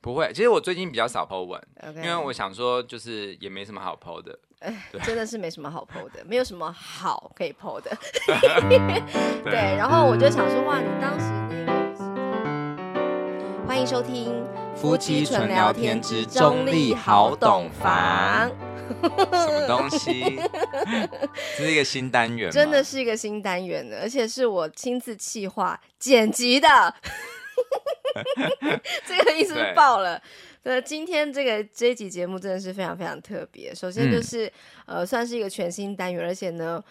不会，其实我最近比较少 po 文，Okay. 因为我想说就是也没什么好 po 的。真的是没什么好 po 的，没有什么好可以 po 的。对，然后我就想说，哇，你当时那个欢迎收听夫妻纯聊天之中立好懂房。什么东西？这是一个新单元，真的是一个新单元的，而且是我亲自企划剪辑的。这个意思是爆了。那，今天这个这一集节目真的是非常非常特别。首先就是，嗯、呃，算是一个全新单元，而且呢，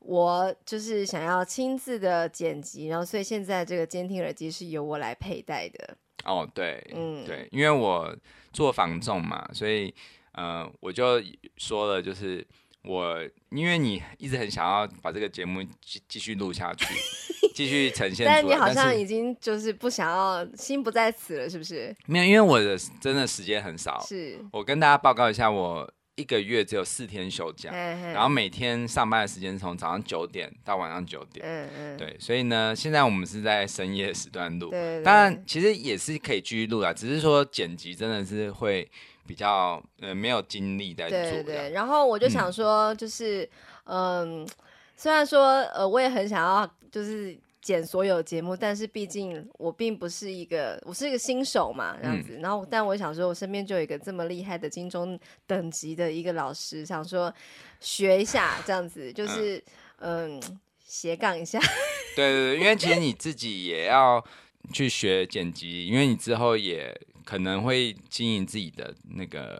我就是想要亲自的剪辑，然后所以现在这个监听耳机是由我来佩戴的。哦，对，嗯，对，因为我做防重嘛，所以呃，我就说了，就是我因为你一直很想要把这个节目继继续录下去。继续呈现出来，但是你好像已经就是不想要，心不在此了，是不是？没有，因为我的真的时间很少。是，我跟大家报告一下，我一个月只有四天休假，然后每天上班的时间从早上九点到晚上九点。嗯嗯。对，所以呢，现在我们是在深夜时段录，当然其实也是可以继续录啦，只是说剪辑真的是会比较呃没有精力在做。对，对对。然后我就想说，就是嗯。呃虽然说，呃，我也很想要就是剪所有节目，但是毕竟我并不是一个，我是一个新手嘛，这样子。嗯、然后，但我想说，我身边就有一个这么厉害的金钟等级的一个老师，想说学一下，这样子，就是嗯、呃，斜杠一下。对对对，因为其实你自己也要去学剪辑，因为你之后也可能会经营自己的那个。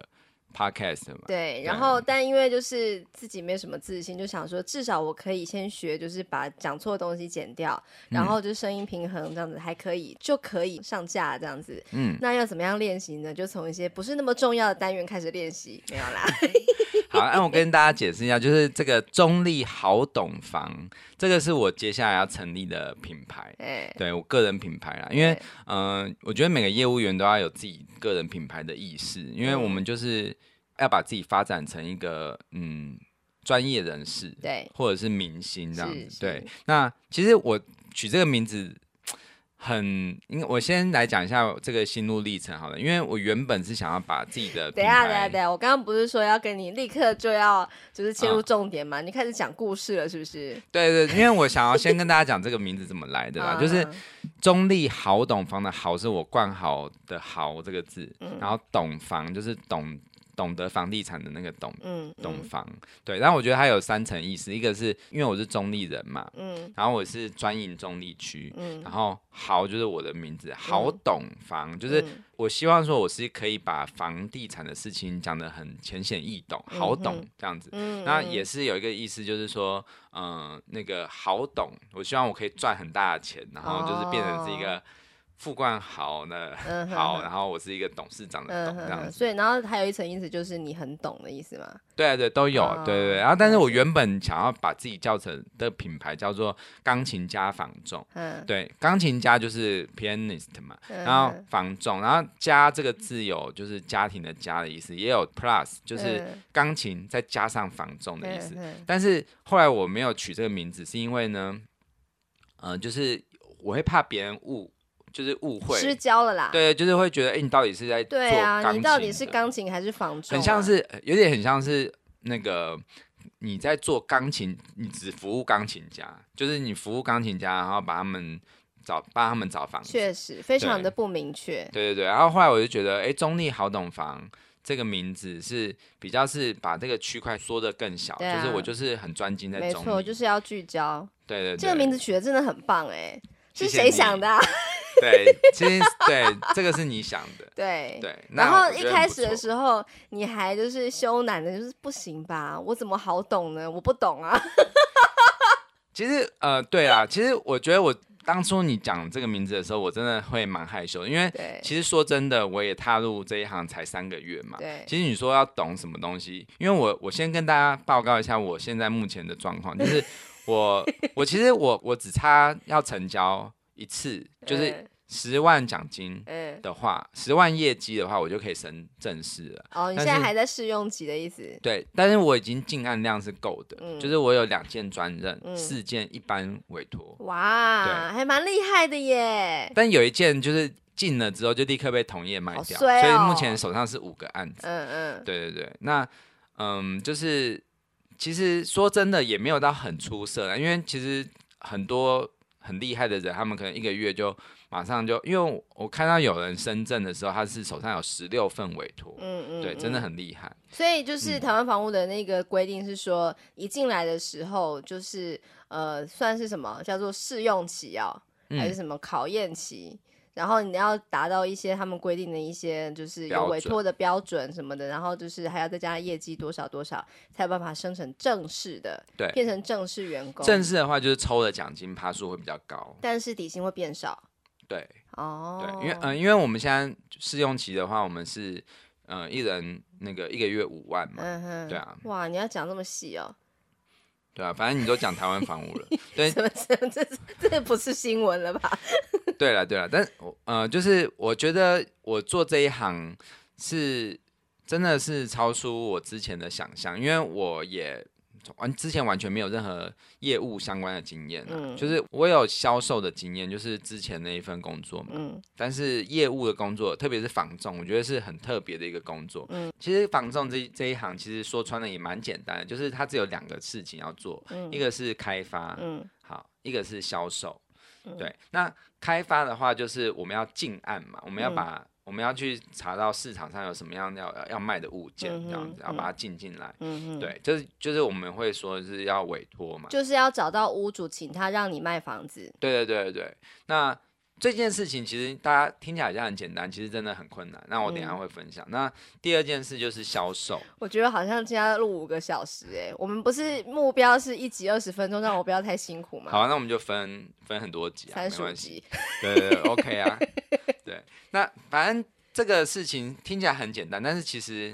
Podcast 嘛，对，然后但因为就是自己没什么自信，就想说至少我可以先学，就是把讲错的东西剪掉，然后就声音平衡这样子还可以，就可以上架这样子。嗯，那要怎么样练习呢？就从一些不是那么重要的单元开始练习，没有啦。好，那我跟大家解释一下，就是这个中立好懂房，这个是我接下来要成立的品牌，欸、对我个人品牌啦。因为嗯、呃，我觉得每个业务员都要有自己个人品牌的意识，因为我们就是。要把自己发展成一个嗯专业人士，对，或者是明星这样子，对。那其实我取这个名字很，因为我先来讲一下这个心路历程好了，因为我原本是想要把自己的 等下等下等下，我刚刚不是说要跟你立刻就要就是切入重点嘛？哦、你开始讲故事了是不是？对对，因为我想要先跟大家讲这个名字怎么来的啦，就是中立好懂房的好是我冠豪的豪这个字，嗯、然后懂房就是懂。懂得房地产的那个懂，嗯，懂房，对。然后我觉得它有三层意思，一个是因为我是中立人嘛，嗯，然后我是专营中立区，嗯，然后豪就是我的名字，好懂房，就是我希望说我是可以把房地产的事情讲得很浅显易懂，好懂这样子。嗯，那也是有一个意思，就是说，嗯，那个好懂，我希望我可以赚很大的钱，然后就是变成是一个。副冠豪呢？嗯、好，然后我是一个董事长的董、嗯、这样子，所以然后还有一层意思就是你很懂的意思嘛？对啊，对，都有，哦、对对对。然后，但是我原本想要把自己叫成的品牌叫做钢琴家房仲，嗯，对，钢琴家就是 pianist 嘛，然后房仲，然后家这个字有就是家庭的家的意思，也有 plus 就是钢琴再加上房仲的意思。嗯、但是后来我没有取这个名字，是因为呢，嗯、呃，就是我会怕别人误。就是误会失焦了啦，对，就是会觉得，哎、欸，你到底是在做钢琴？对啊，你到底是钢琴还是房仲？很像是，有点很像是那个你在做钢琴，你只服务钢琴家，就是你服务钢琴家，然后把他们找帮他们找房子，确实非常的不明确。对对对，然后后来我就觉得，哎、欸，中立好懂房这个名字是比较是把这个区块缩的更小，啊、就是我就是很专精在没错，就是要聚焦。对对对，这个名字取的真的很棒，哎，是谁想的、啊？对，其实对这个是你想的，对对。然后一开始的时候，你还就是羞赧的，就是不行吧？我怎么好懂呢？我不懂啊。其实呃，对啊，其实我觉得我当初你讲这个名字的时候，我真的会蛮害羞，因为其实说真的，我也踏入这一行才三个月嘛。对。其实你说要懂什么东西，因为我我先跟大家报告一下我现在目前的状况，就是我 我其实我我只差要成交。一次就是十万奖金的话，十、嗯、万业绩的话，我就可以升正式了。哦，你现在还在试用期的意思？对，但是我已经进案量是够的、嗯，就是我有两件专任，四、嗯、件一般委托。哇，还蛮厉害的耶！但有一件就是进了之后就立刻被同业卖掉、哦，所以目前手上是五个案子。嗯嗯，对对对，那嗯，就是其实说真的也没有到很出色的，因为其实很多很厉害的人，他们可能一个月就。马上就，因为我看到有人深圳的时候，他是手上有十六份委托，嗯嗯，对，真的很厉害。所以就是台湾房屋的那个规定是说，嗯、一进来的时候就是呃，算是什么叫做试用期啊、嗯，还是什么考验期？然后你要达到一些他们规定的一些就是有委托的标准什么的，然后就是还要再加上业绩多少多少，才有办法升成正式的，对，变成正式员工。正式的话就是抽的奖金趴数会比较高，但是底薪会变少。对，哦，对，因为嗯、呃，因为我们现在试用期的话，我们是呃一人那个一个月五万嘛，嗯哼，对啊，哇，你要讲这么细哦，对啊，反正你都讲台湾房屋了，对，什么这这这不是新闻了吧？对了对了，但我呃，就是我觉得我做这一行是真的是超出我之前的想象，因为我也。完之前完全没有任何业务相关的经验、啊嗯、就是我有销售的经验，就是之前那一份工作嘛。嗯、但是业务的工作，特别是房仲，我觉得是很特别的一个工作。嗯、其实房仲这这一行，其实说穿了也蛮简单的，就是它只有两个事情要做，嗯、一个是开发，嗯、好，一个是销售、嗯。对，那开发的话，就是我们要进案嘛，我们要把、嗯。我们要去查到市场上有什么样要要卖的物件，这样子，要把它进进来。嗯嗯，对，就是就是我们会说是要委托嘛，就是要找到屋主，请他让你卖房子。对对对对，那这件事情其实大家听起来好像很简单，其实真的很困难。那我等一下会分享。嗯、那第二件事就是销售。我觉得好像今天要录五个小时哎，我们不是目标是一集二十分钟，让我不要太辛苦嘛。好，那我们就分分很多集啊，没关系。对对对，OK 啊。对，那反正这个事情听起来很简单，但是其实，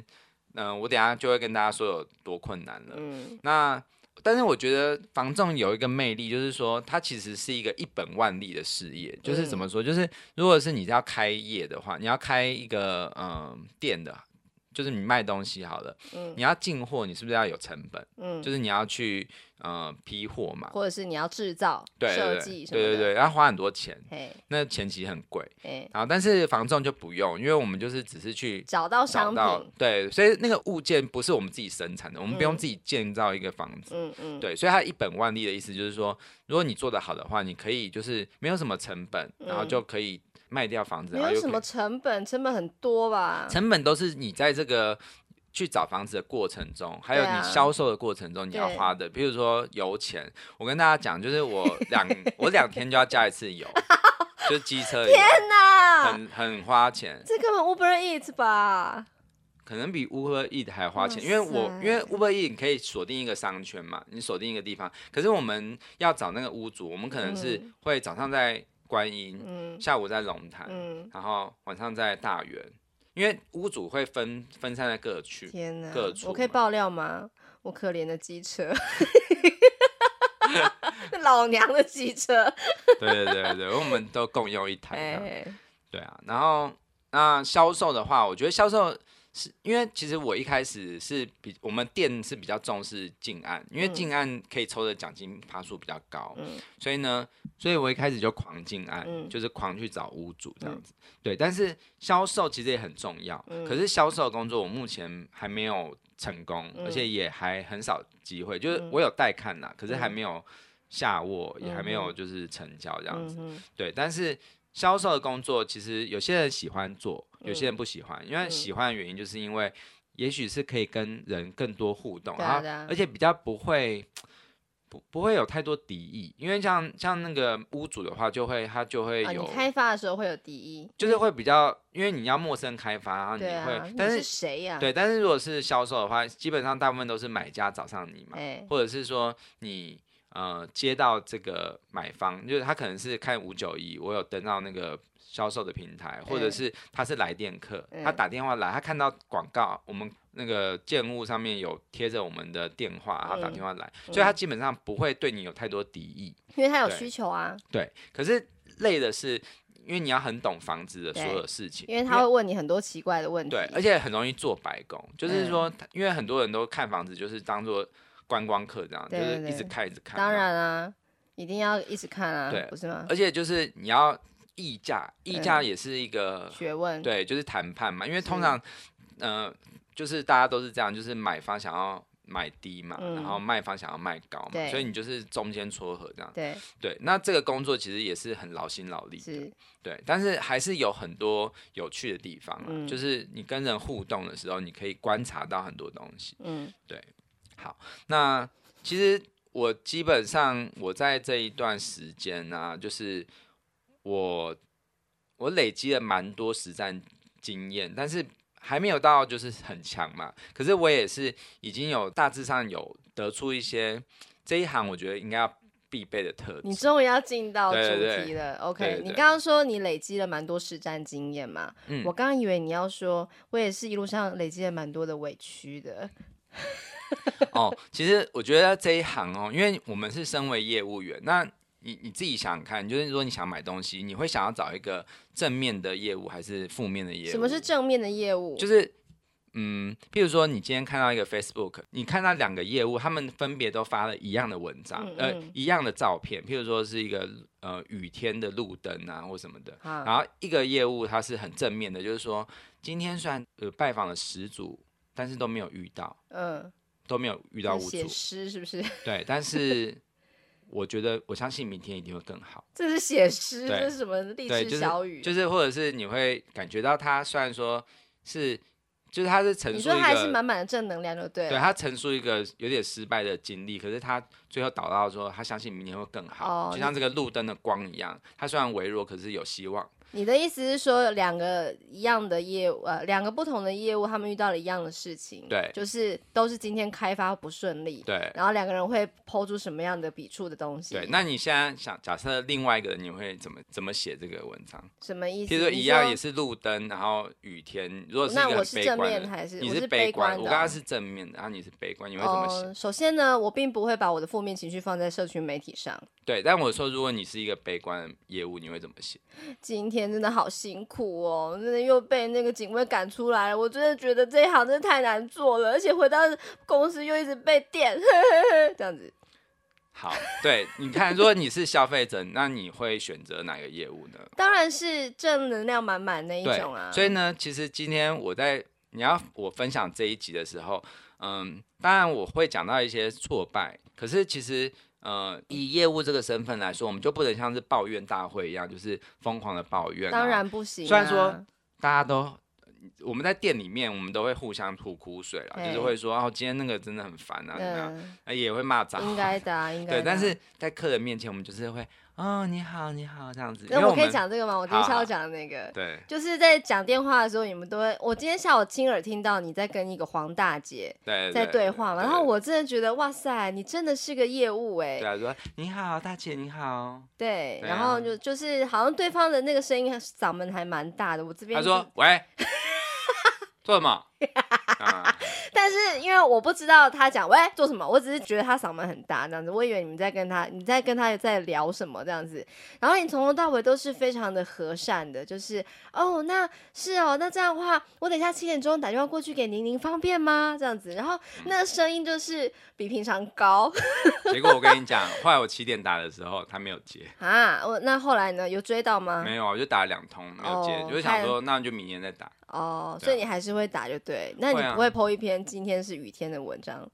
嗯、呃，我等下就会跟大家说有多困难了。嗯，那但是我觉得房仲有一个魅力，就是说它其实是一个一本万利的事业。就是怎么说？就是如果是你要开业的话，你要开一个嗯、呃、店的。就是你卖东西好了，嗯，你要进货，你是不是要有成本？嗯，就是你要去呃批货嘛，或者是你要制造、设计什么的，对对对，要花很多钱，那钱其实很贵，然后但是房仲就不用，因为我们就是只是去找到商品，对，所以那个物件不是我们自己生产的，我们不用自己建造一个房子，嗯嗯，对，所以它一本万利的意思就是说，如果你做得好的话，你可以就是没有什么成本，然后就可以。卖掉房子，没有什么成本，成本很多吧？成本都是你在这个去找房子的过程中，还有你销售的过程中你要花的，比如说油钱。我跟大家讲，就是我两我两天就要加一次油，就是机车油。天哪，很很花钱。这根本 Uber Eats 吧？可能比 Uber Eats 还花钱，因为我因为 Uber Eats 可以锁定一个商圈嘛，你锁定一个地方。可是我们要找那个屋主，我们可能是会早上在。观音、嗯，下午在龙潭、嗯，然后晚上在大园，因为屋主会分分散在各区，天哪，各处。我可以爆料吗？我可怜的机车，老娘的机车。对对对对，我们都共用一台。欸、对啊，然后那销售的话，我觉得销售。是因为其实我一开始是比我们店是比较重视进案，因为进案可以抽的奖金趴数比较高，嗯，所以呢，所以我一开始就狂进案，嗯，就是狂去找屋主这样子，嗯，对。但是销售其实也很重要，嗯，可是销售工作我目前还没有成功，嗯，而且也还很少机会，就是我有带看呐，可是还没有下握，也还没有就是成交这样子，嗯，对。但是销售的工作其实有些人喜欢做。有些人不喜欢，嗯，因为喜欢的原因就是因为，也许是可以跟人更多互动，嗯，然后而且比较不会不不会有太多敌意，因为像像那个屋主的话，就会他就会有，开发的时候会有敌意，就是会比较，因为你要陌生开发，然后你会，啊，但是谁呀？对，但是如果是销售的话，基本上大部分都是买家找上你嘛，欸，或者是说你呃接到这个买方，就是他可能是看五九一，我有登到那个。销售的平台，或者是他是来电客，嗯，他打电话来，他看到广告，我们那个建物上面有贴着我们的电话，他打电话来，嗯，所以他基本上不会对你有太多敌意，因为他有需求啊。对，对，可是累的是，因因为你要很懂房子的所有事情，因为他会问你很多奇怪的问题，对，而且很容易做白工，就是说，嗯、因为很多人都看房子就是当做观光客这样，对对对，就是一直看一直看。当然啊，一定要一直看啊，对，不是吗？而且就是你要议价，议价也是一个学问，对，就是谈判嘛，因为通常，嗯、呃，就是大家都是这样，就是买方想要。买低嘛，嗯、然后卖方想要卖高嘛，对所以你就是中间撮合这样。对对，那这个工作其实也是很劳心劳力的，是对，但是还是有很多有趣的地方啊，嗯、就是你跟人互动的时候，你可以观察到很多东西。嗯，对。好，那其实我基本上我在这一段时间呢、啊，就是我我累积了蛮多实战经验，但是。还没有到就是很强嘛，可是我也是已经有大致上有得出一些这一行我觉得应该要必备的特质。你终于要进到主题了，OK？对对对，你刚刚说你累积了蛮多实战经验嘛？嗯，我刚刚以为你要说我也是一路上累积了蛮多的委屈的。哦，其实我觉得这一行哦，因为我们是身为业务员，那。你你自己想想看，就是说你想买东西，你会想要找一个正面的业务还是负面的业务？什么是正面的业务？就是嗯，譬如说你今天看到一个 Facebook，你看到两个业务，他们分别都发了一样的文章，嗯嗯呃，一样的照片，譬如说是一个呃雨天的路灯啊或什么的，啊、然后一个业务它是很正面的，就是说今天虽然呃拜访了十组，但是都没有遇到，嗯，都没有遇到五组，写诗是不是？对，但是。我觉得，我相信明天一定会更好。这是写诗，这是什么励志小语？就是，就是，或者是你会感觉到他虽然说是，就是他是陈述，你说还是满满的正能量，就对了。对，他陈述一个有点失败的经历，可是他最后导到说，他相信明天会更好，哦、就像这个路灯的光一样，它虽然微弱，可是有希望。你的意思是说，两个一样的业务，呃，两个不同的业务，他们遇到了一样的事情，对，就是都是今天开发不顺利，对，然后两个人会抛出什么样的笔触的东西？对，那你现在想假设另外一个人，你会怎么怎么写这个文章？什么意思？其实一样也是路灯，然后雨天，如果是那我是正面还是你是悲观？我刚刚是正面的，然后你是悲观，你会怎么写？呃，首先呢，我并不会把我的负面情绪放在社群媒体上。对，但我说，如果你是一个悲观的业务，你会怎么写？今天真的好辛苦哦，真的又被那个警卫赶出来了。我真的觉得这一行真的太难做了，而且回到公司又一直被电，这样子。好，对，你看，如果你是消费者，那你会选择哪个业务呢？当然是正能量满满那一种啊。所以呢，其实今天我在你要我分享这一集的时候，嗯，当然我会讲到一些挫败，可是其实。呃，以业务这个身份来说，我们就不能像是抱怨大会一样，就是疯狂的抱怨。当然不行啊。虽然说大家都我们在店里面，我们都会互相吐苦水了，就是会说哦，今天那个真的很烦啊，怎么样？也会骂脏话。应该的啊，应该。对，但是在客人面前，我们就是会。哦，你好，你好，这样子。那我可以讲这个吗？我今天下午讲的那个，对，就是在讲电话的时候，你们都会。我今天下午亲耳听到你在跟一个黄大姐在对话嘛，然后我真的觉得哇塞，你真的是个业务哎。对啊，说你好，大姐你好。对，然后就就是好像对方的那个声音嗓门还蛮大的，我这边他说喂，做什么？但是因为我不知道他讲喂做什么，我只是觉得他嗓门很大这样子，我以为你们在跟他，你在跟他在聊什么这样子，然后你从头到尾都是非常的和善的，就是哦，那是哦，那这样的话，我等一下七点钟打电话过去给您，您方便吗？这样子，然后那个声音就是比平常高。结果我跟你讲，后来我七点打的时候他没有接啊，我那后来呢，有追到吗？没有啊，我就打了两通没有接，哦、就是想说那就明年再打。哦，所以你还是会打就对，那你不会 po 一篇今天是雨天的文章？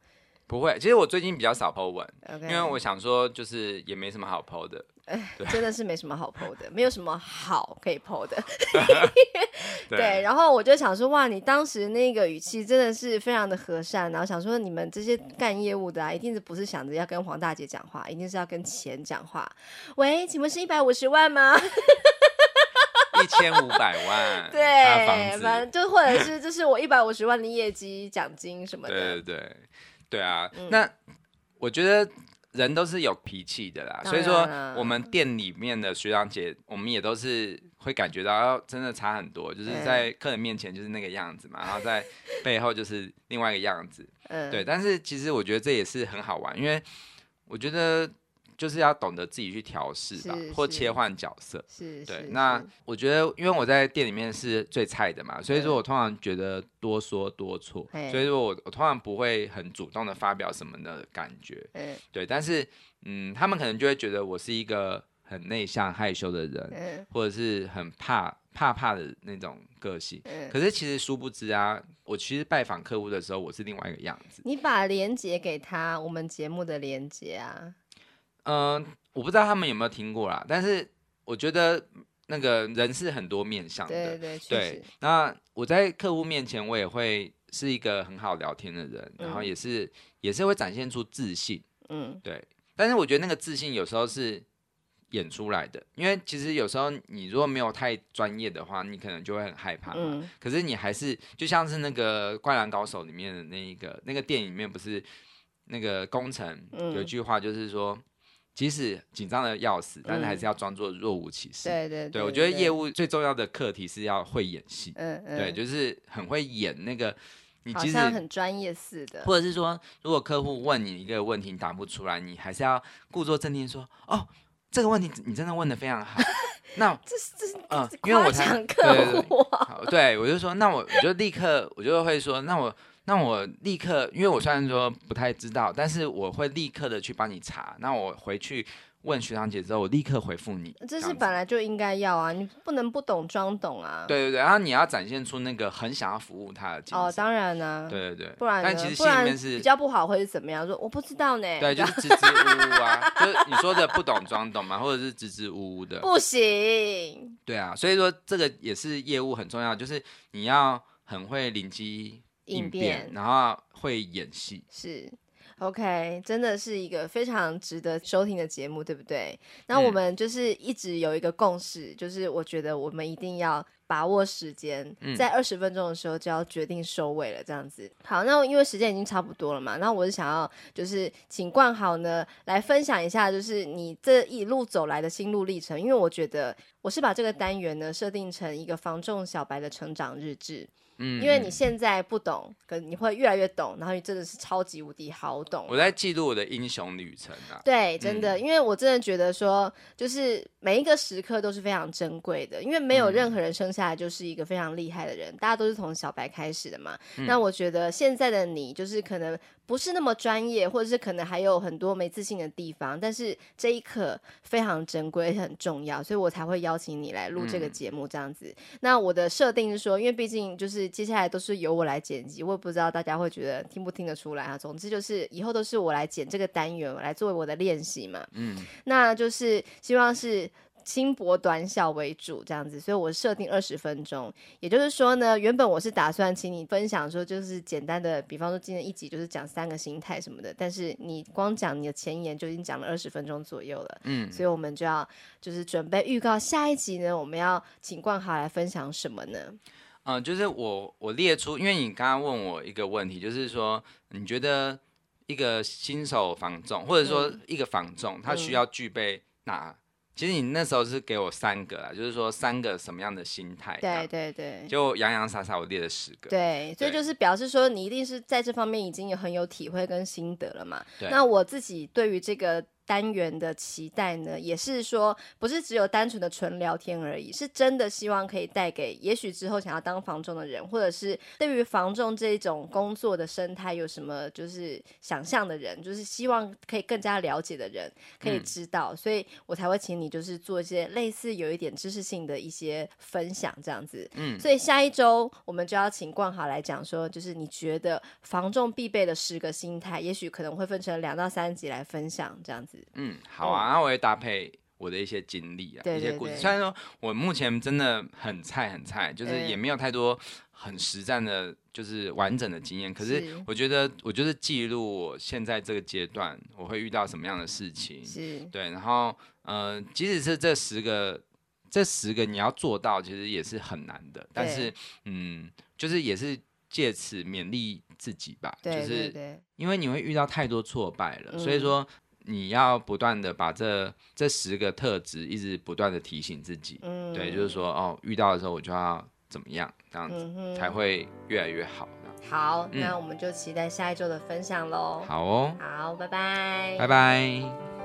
不会，其实我最近比较少 po 文，Okay. 因为我想说就是也没什么好 po 的，对真的是没什么好 po 的，没有什么好可以 po 的。对，对，然后我就想说，哇，你当时那个语气真的是非常的和善，然后想说你们这些干业务的啊，一定是不是想着要跟黄大姐讲话，一定是要跟钱讲话。喂，请问是一百五十万吗？一千五百万，对，反正就或者是 就是我一百五十万的业绩奖金什么的。对对对，对啊。嗯、那我觉得人都是有脾气的啦，所以说我们店里面的学长姐，我们也都是会感觉到真的差很多，就是在客人面前就是那个样子嘛，然后在背后就是另外一个样子。嗯，对。但是其实我觉得这也是很好玩，因为我觉得就是要懂得自己去调试吧，或切换角色。是，对。那我觉得，因为我在店里面是最菜的嘛，所以说我通常觉得多说多错，所以说我我通常不会很主动的发表什么的感觉。对。但是，嗯，他们可能就会觉得我是一个很内向害羞的人，或者是很怕怕怕的那种个性。可是其实殊不知啊，我其实拜访客户的时候，我是另外一个样子。你把连接给他，我们节目的连接啊。嗯、呃，我不知道他们有没有听过啦，但是我觉得那个人是很多面向的，对对对。那我在客户面前，我也会是一个很好聊天的人，嗯、然后也是也是会展现出自信，嗯，对。但是我觉得那个自信有时候是演出来的，因为其实有时候你如果没有太专业的话，你可能就会很害怕嘛。嗯、可是你还是就像是那个《灌篮高手》里面的那一个那个电影里面，不是那个宫城有一句话就是说。嗯即使紧张的要死，但是还是要装作若无其事。对对对，我觉得业务最重要的课题是要会演戏。嗯嗯，对，就是很会演那个，你其实很专业似的。或者是说，如果客户问你一个问题，你答不出来，你还是要故作镇定说：“哦，这个问题你真的问的非常好。”那这是这是嗯，因为我才对对对，对我就说，那我我就立刻我就会说，那我。那我立刻，因为我虽然说不太知道，但是我会立刻的去帮你查。那我回去问徐长姐之后，我立刻回复你。这是本来就应该要啊，你不能不懂装懂啊。对对对，然后你要展现出那个很想要服务他的精神。哦，当然呢、啊。对对对，不然但其实心里面是比较不好，会是怎么样？说我不知道呢。对，就是支支吾吾啊，就是你说的不懂装懂嘛，或者是支支吾吾的。不行。对啊，所以说这个也是业务很重要，就是你要很会临机。应变，然后会演戏，是 OK，真的是一个非常值得收听的节目，对不对？那我们就是一直有一个共识，嗯、就是我觉得我们一定要把握时间，嗯、在二十分钟的时候就要决定收尾了，这样子。好，那因为时间已经差不多了嘛，那我是想要就是请冠豪呢来分享一下，就是你这一路走来的心路历程，因为我觉得我是把这个单元呢设定成一个房仲小白的成长日志。嗯，因为你现在不懂，可你会越来越懂，然后你真的是超级无敌好懂。我在记录我的英雄旅程啊。对，真的，嗯、因为我真的觉得说，就是每一个时刻都是非常珍贵的，因为没有任何人生下来就是一个非常厉害的人，嗯、大家都是从小白开始的嘛。嗯、那我觉得现在的你，就是可能不是那么专业，或者是可能还有很多没自信的地方，但是这一刻非常珍贵，很重要，所以我才会邀请你来录这个节目这样子。嗯、那我的设定是说，因为毕竟就是。接下来都是由我来剪辑，我也不知道大家会觉得听不听得出来啊。总之就是以后都是我来剪这个单元，来作为我的练习嘛。嗯，那就是希望是轻薄短小为主这样子，所以我设定二十分钟。也就是说呢，原本我是打算请你分享说，就是简单的，比方说今天一集就是讲三个心态什么的，但是你光讲你的前言就已经讲了二十分钟左右了。嗯，所以我们就要就是准备预告下一集呢，我们要请冠豪来分享什么呢？嗯，就是我我列出，因为你刚刚问我一个问题，就是说你觉得一个新手房仲，或者说一个房仲，他需要具备哪？嗯、其实你那时候是给我三个啊，就是说三个什么样的心态？对对对，就洋洋洒洒我列了十个。对，所以就是表示说你一定是在这方面已经有很有体会跟心得了嘛。对。那我自己对于这个。单元的期待呢，也是说不是只有单纯的纯聊天而已，是真的希望可以带给也许之后想要当房仲的人，或者是对于房仲这种工作的生态有什么就是想象的人，就是希望可以更加了解的人可以知道，嗯、所以我才会请你就是做一些类似有一点知识性的一些分享这样子。嗯，所以下一周我们就要请冠豪来讲说，就是你觉得房仲必备的十个心态，也许可能会分成两到三集来分享这样子。嗯，好啊，我会搭配我的一些经历啊，一些故事。虽然说我目前真的很菜很菜，就是也没有太多很实战的，就是完整的经验。可是我觉得，我就是记录我现在这个阶段我会遇到什么样的事情，是对。然后，呃，即使是这十个，这十个你要做到，其实也是很难的。但是，嗯，就是也是借此勉励自己吧。对对对，就是因为你会遇到太多挫败了，嗯、所以说。你要不断的把这这十个特质一直不断的提醒自己，嗯，对，就是说哦，遇到的时候我就要怎么样，这样子、嗯、才会越来越好。好，嗯、那我们就期待下一周的分享喽。好哦，好，拜拜，拜拜。